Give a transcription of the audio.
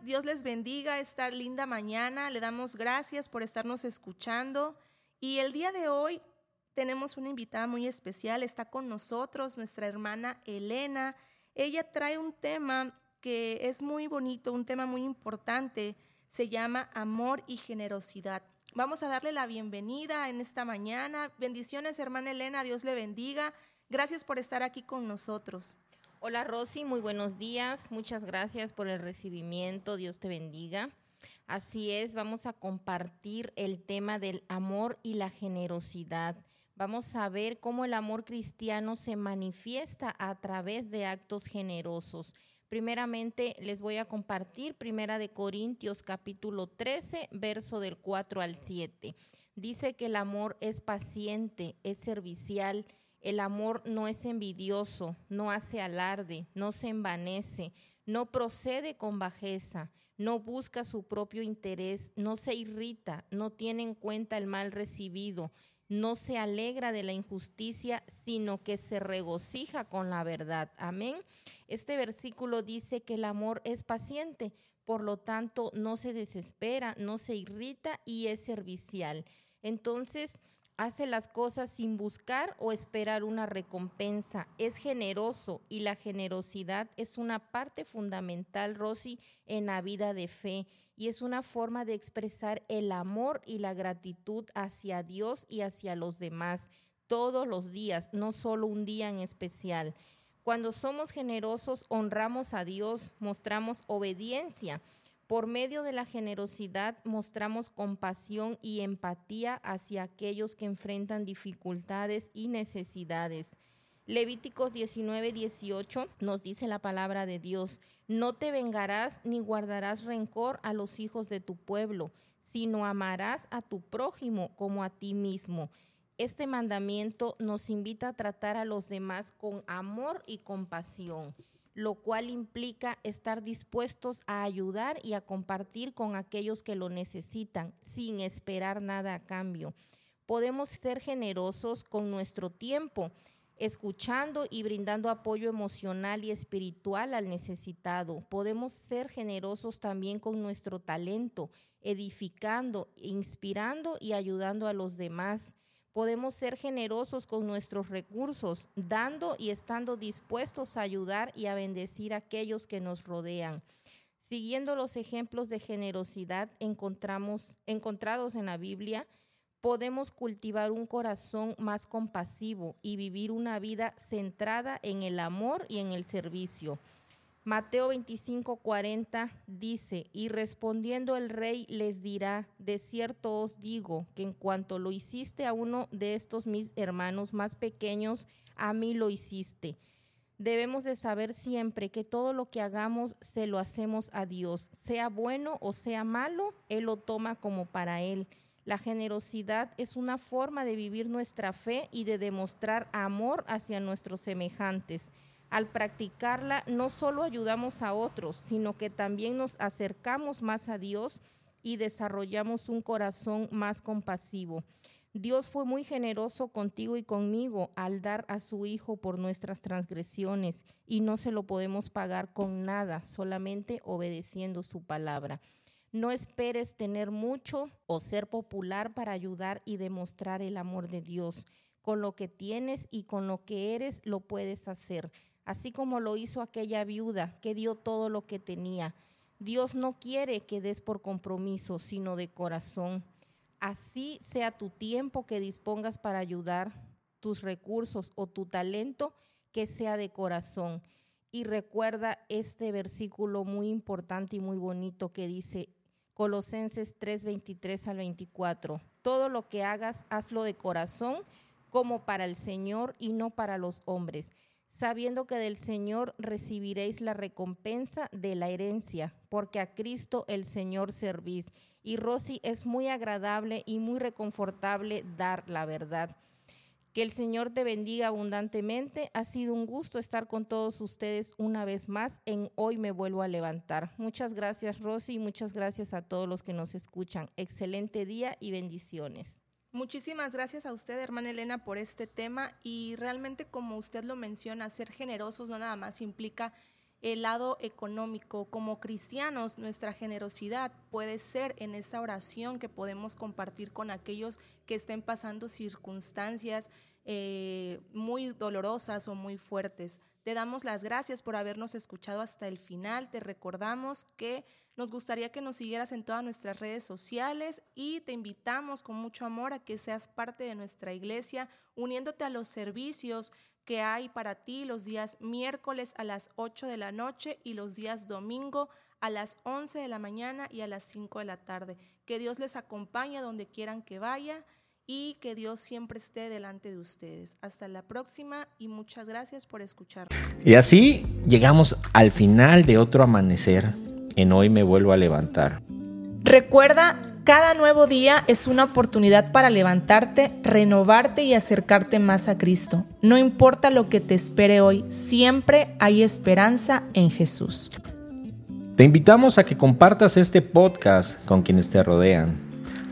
Dios les bendiga esta linda mañana. Le damos gracias por estarnos escuchando. Y el día de hoy tenemos una invitada muy especial. Está con nosotros nuestra hermana Elena. Ella trae un tema que es muy bonito, un tema muy importante. Se llama amor y generosidad. Vamos a darle la bienvenida en esta mañana. Bendiciones, hermana Elena. Dios le bendiga. Gracias por estar aquí con nosotros. Hola Rosy, muy buenos días. Muchas gracias por el recibimiento. Dios te bendiga. Así es, vamos a compartir el tema del amor y la generosidad. Vamos a ver cómo el amor cristiano se manifiesta a través de actos generosos. Primeramente les voy a compartir Primera de Corintios capítulo 13, verso del 4 al 7. Dice que el amor es paciente, es servicial, el amor no es envidioso, no hace alarde, no se envanece, no procede con bajeza, no busca su propio interés, no se irrita, no tiene en cuenta el mal recibido, no se alegra de la injusticia, sino que se regocija con la verdad. Amén. Este versículo dice que el amor es paciente, por lo tanto no se desespera, no se irrita y es servicial. Entonces, hace las cosas sin buscar o esperar una recompensa, es generoso y la generosidad es una parte fundamental, Rosy, en la vida de fe y es una forma de expresar el amor y la gratitud hacia Dios y hacia los demás todos los días, no solo un día en especial. Cuando somos generosos, honramos a Dios, mostramos obediencia por medio de la generosidad mostramos compasión y empatía hacia aquellos que enfrentan dificultades y necesidades. Levíticos 19, 18 nos dice la palabra de Dios, no te vengarás ni guardarás rencor a los hijos de tu pueblo, sino amarás a tu prójimo como a ti mismo. Este mandamiento nos invita a tratar a los demás con amor y compasión lo cual implica estar dispuestos a ayudar y a compartir con aquellos que lo necesitan sin esperar nada a cambio. Podemos ser generosos con nuestro tiempo, escuchando y brindando apoyo emocional y espiritual al necesitado. Podemos ser generosos también con nuestro talento, edificando, inspirando y ayudando a los demás podemos ser generosos con nuestros recursos, dando y estando dispuestos a ayudar y a bendecir a aquellos que nos rodean. Siguiendo los ejemplos de generosidad encontrados en la Biblia, podemos cultivar un corazón más compasivo y vivir una vida centrada en el amor y en el servicio. Mateo 25, 40 dice, y respondiendo el rey les dirá, de cierto os digo que en cuanto lo hiciste a uno de estos mis hermanos más pequeños, a mí lo hiciste. Debemos de saber siempre que todo lo que hagamos se lo hacemos a Dios, sea bueno o sea malo, Él lo toma como para Él. La generosidad es una forma de vivir nuestra fe y de demostrar amor hacia nuestros semejantes. Al practicarla no solo ayudamos a otros, sino que también nos acercamos más a Dios y desarrollamos un corazón más compasivo. Dios fue muy generoso contigo y conmigo al dar a su Hijo por nuestras transgresiones y no se lo podemos pagar con nada, solamente obedeciendo su palabra. No esperes tener mucho o ser popular para ayudar y demostrar el amor de Dios. Con lo que tienes y con lo que eres lo puedes hacer así como lo hizo aquella viuda que dio todo lo que tenía. Dios no quiere que des por compromiso, sino de corazón. Así sea tu tiempo que dispongas para ayudar, tus recursos o tu talento, que sea de corazón. Y recuerda este versículo muy importante y muy bonito que dice Colosenses 3, 23 al 24. Todo lo que hagas, hazlo de corazón, como para el Señor y no para los hombres sabiendo que del Señor recibiréis la recompensa de la herencia, porque a Cristo el Señor servís. Y Rosy, es muy agradable y muy reconfortable dar la verdad. Que el Señor te bendiga abundantemente. Ha sido un gusto estar con todos ustedes una vez más en Hoy me vuelvo a levantar. Muchas gracias Rosy y muchas gracias a todos los que nos escuchan. Excelente día y bendiciones. Muchísimas gracias a usted, hermana Elena, por este tema y realmente como usted lo menciona, ser generosos no nada más implica el lado económico. Como cristianos, nuestra generosidad puede ser en esa oración que podemos compartir con aquellos que estén pasando circunstancias eh, muy dolorosas o muy fuertes. Te damos las gracias por habernos escuchado hasta el final. Te recordamos que nos gustaría que nos siguieras en todas nuestras redes sociales y te invitamos con mucho amor a que seas parte de nuestra iglesia, uniéndote a los servicios que hay para ti los días miércoles a las 8 de la noche y los días domingo a las 11 de la mañana y a las 5 de la tarde. Que Dios les acompañe donde quieran que vaya y que Dios siempre esté delante de ustedes. Hasta la próxima y muchas gracias por escuchar. Y así llegamos al final de otro amanecer. En hoy me vuelvo a levantar. Recuerda, cada nuevo día es una oportunidad para levantarte, renovarte y acercarte más a Cristo. No importa lo que te espere hoy, siempre hay esperanza en Jesús. Te invitamos a que compartas este podcast con quienes te rodean.